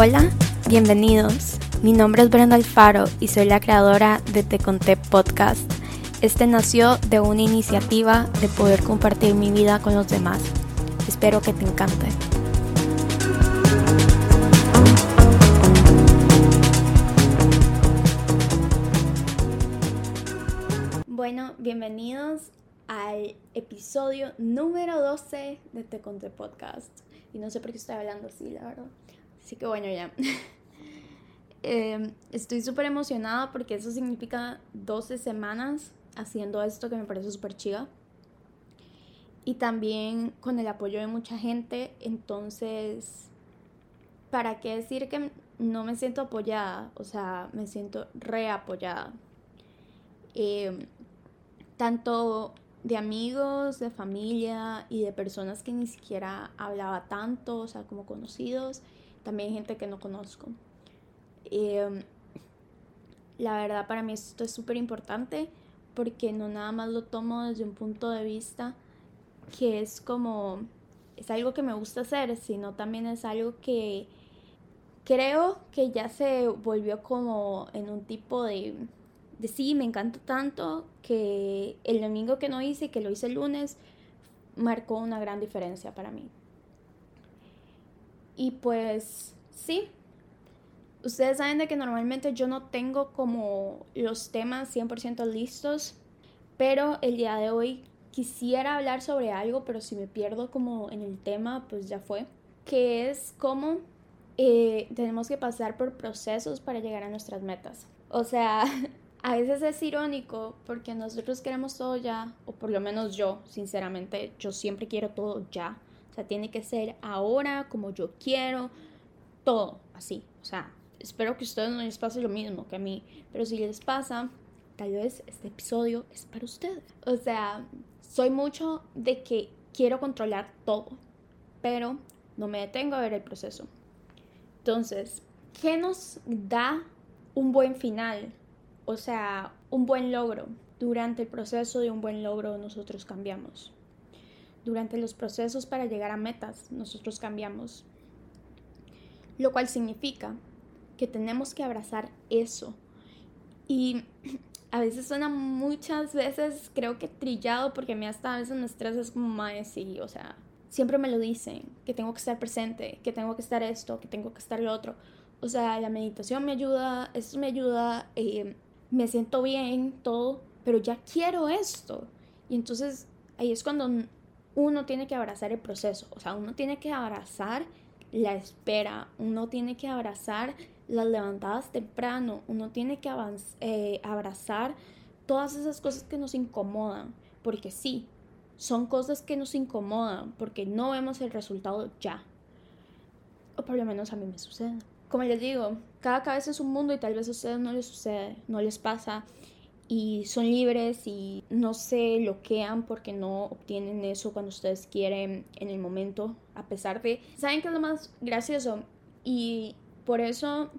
Hola, bienvenidos. Mi nombre es Brenda Alfaro y soy la creadora de Te Conté Podcast. Este nació de una iniciativa de poder compartir mi vida con los demás. Espero que te encante. Bueno, bienvenidos al episodio número 12 de Te Conté Podcast. Y no sé por qué estoy hablando así, la verdad. Así que bueno, ya. Em, estoy súper emocionada porque eso significa 12 semanas haciendo esto que me parece súper chiva. Y también con el apoyo de mucha gente. Entonces, ¿para qué decir que no me siento apoyada? O sea, me siento reapoyada. Eh, tanto de amigos, de familia y de personas que ni siquiera hablaba tanto, o sea, como conocidos, también gente que no conozco. Em, la verdad para mí esto es súper importante porque no nada más lo tomo desde un punto de vista que es como, es algo que me gusta hacer, sino también es algo que creo que ya se volvió como en un tipo de de sí, me encanta tanto que el domingo que no hice, que lo hice el lunes, marcó una gran diferencia para mí. Y pues sí, ustedes saben de que normalmente yo no tengo como los temas 100% listos, pero el día de hoy quisiera hablar sobre algo, pero si me pierdo como en el tema, pues ya fue, que es cómo eh, tenemos que pasar por procesos para llegar a nuestras metas. O sea, a veces es irónico porque nosotros queremos todo ya, o por lo menos yo, sinceramente, yo siempre quiero todo ya. Sea, tiene que ser ahora, como yo quiero, todo así. O sea, espero que a ustedes no les pase lo mismo que a mí, pero si les pasa, tal vez este episodio es para ustedes. O sea, soy mucho de que quiero controlar todo, pero no me detengo a ver el proceso. Entonces, ¿qué nos da un buen final? O sea, un buen logro. Durante el proceso de un buen logro nosotros cambiamos. Durante los procesos para llegar a metas nosotros cambiamos. Lo cual significa que tenemos que abrazar eso. Y a veces suena muchas veces, creo que trillado, porque a mí hasta a veces me estresa, es como más y, o sea, siempre me lo dicen, que tengo que estar presente, que tengo que estar esto, que tengo que estar lo otro. O sea, la meditación me ayuda, esto me ayuda, eh, me siento bien, todo, pero ya quiero esto. Y entonces ahí es cuando uno tiene que abrazar el proceso, o sea, uno tiene que abrazar la espera, uno tiene que abrazar las levantadas temprano, uno tiene que eh, abrazar todas esas cosas que nos incomodan, porque sí, son cosas que nos incomodan, porque no vemos el resultado ya. O por lo menos a mí me sucede como les digo, cada cabeza es un mundo y tal vez a ustedes no les sucede, no les pasa y son libres y no se bloquean porque no obtienen eso cuando ustedes quieren en el momento, a pesar de... ¿Saben qué es lo más gracioso? Y por eso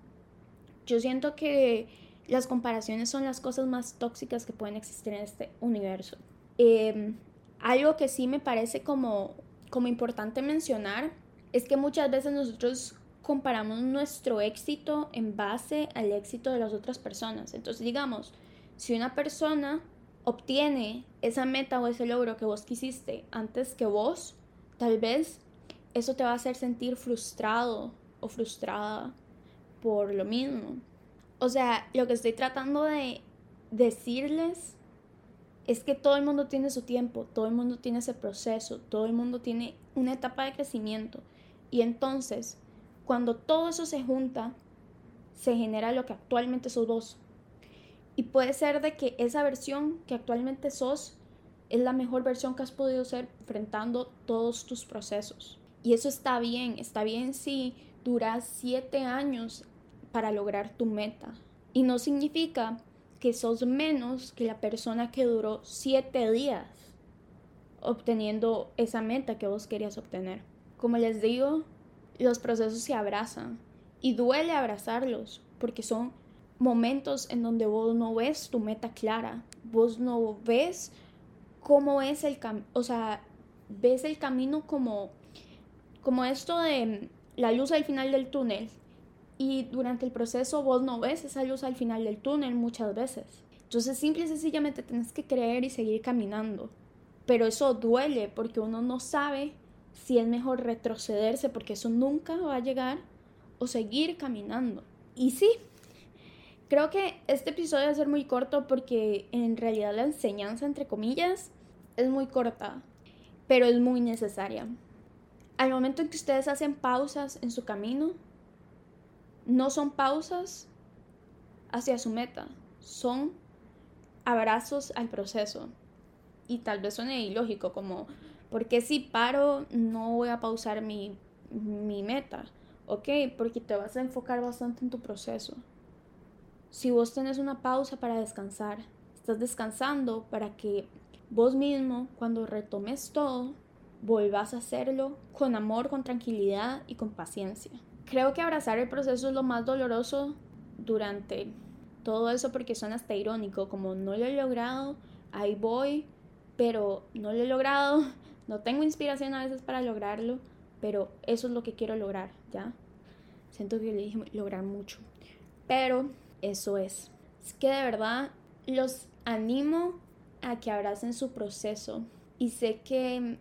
yo siento que las comparaciones son las cosas más tóxicas que pueden existir en este universo. Em, algo que sí me parece como, como importante mencionar es que muchas veces nosotros comparamos nuestro éxito en base al éxito de las otras personas. Entonces, digamos, si una persona obtiene esa meta o ese logro que vos quisiste antes que vos, tal vez eso te va a hacer sentir frustrado o frustrada por lo mismo. O sea, lo que estoy tratando de decirles es que todo el mundo tiene su tiempo, todo el mundo tiene ese proceso, todo el mundo tiene una etapa de crecimiento. Y entonces, cuando todo eso se junta, se genera lo que actualmente sos vos. Y puede ser de que esa versión que actualmente sos es la mejor versión que has podido ser enfrentando todos tus procesos. Y eso está bien, está bien si duras siete años para lograr tu meta. Y no significa que sos menos que la persona que duró siete días obteniendo esa meta que vos querías obtener. Como les digo, los procesos se abrazan y duele abrazarlos porque son momentos en donde vos no ves tu meta clara, vos no ves cómo es el camino, o sea, ves el camino como, como esto de la luz al final del túnel y durante el proceso vos no ves esa luz al final del túnel muchas veces. Entonces simple y sencillamente tienes que creer y seguir caminando. Pero eso duele porque uno no sabe si es mejor retrocederse porque eso nunca va a llegar o seguir caminando. Y sí, creo que este episodio va a ser muy corto porque en realidad la enseñanza, entre comillas, es muy corta, pero es muy necesaria. Al momento en que ustedes hacen pausas en su camino, no son pausas hacia su meta, son abrazos al proceso. Y tal vez suene ilógico, como, porque si paro no voy a pausar mi, mi meta? Ok, porque te vas a enfocar bastante en tu proceso. Si vos tenés una pausa para descansar, estás descansando para que vos mismo, cuando retomes todo, volvás a hacerlo con amor, con tranquilidad y con paciencia. Creo que abrazar el proceso es lo más doloroso durante todo eso porque suena hasta irónico, como no lo he logrado, ahí voy, pero no lo he logrado, no tengo inspiración a veces para lograrlo, pero eso es lo que quiero lograr, ¿ya? Siento que le dije lograr mucho, pero eso es. Es que de verdad los animo a que abracen su proceso y sé que,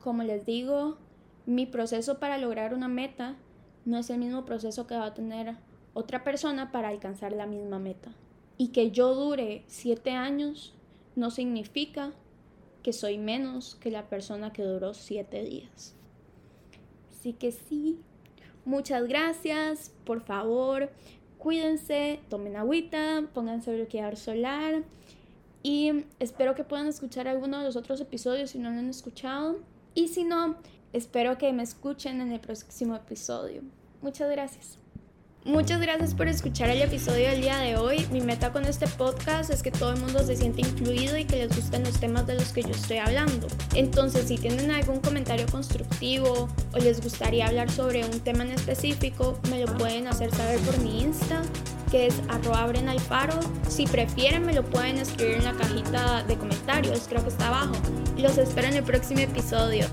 como les digo, mi proceso para lograr una meta no es el mismo proceso que va a tener otra persona para alcanzar la misma meta. Y que yo dure siete años no significa que soy menos que la persona que duró siete días. Así que sí, muchas gracias, por favor, cuídense, tomen agüita, pónganse bloqueador solar y espero que puedan escuchar alguno de los otros episodios si no lo han escuchado. Y si no, Espero que me escuchen en el próximo episodio. Muchas gracias. Muchas gracias por escuchar el episodio del día de hoy. Mi meta con este podcast es que todo el mundo se siente incluido y que les gusten los temas de los que yo estoy hablando. Entonces, si tienen algún comentario constructivo o les gustaría hablar sobre un tema en específico, me lo pueden hacer saber por mi Insta, que es arroba faro. Si prefieren, me lo pueden escribir en la cajita de comentarios, creo que está abajo. Los espero en el próximo episodio.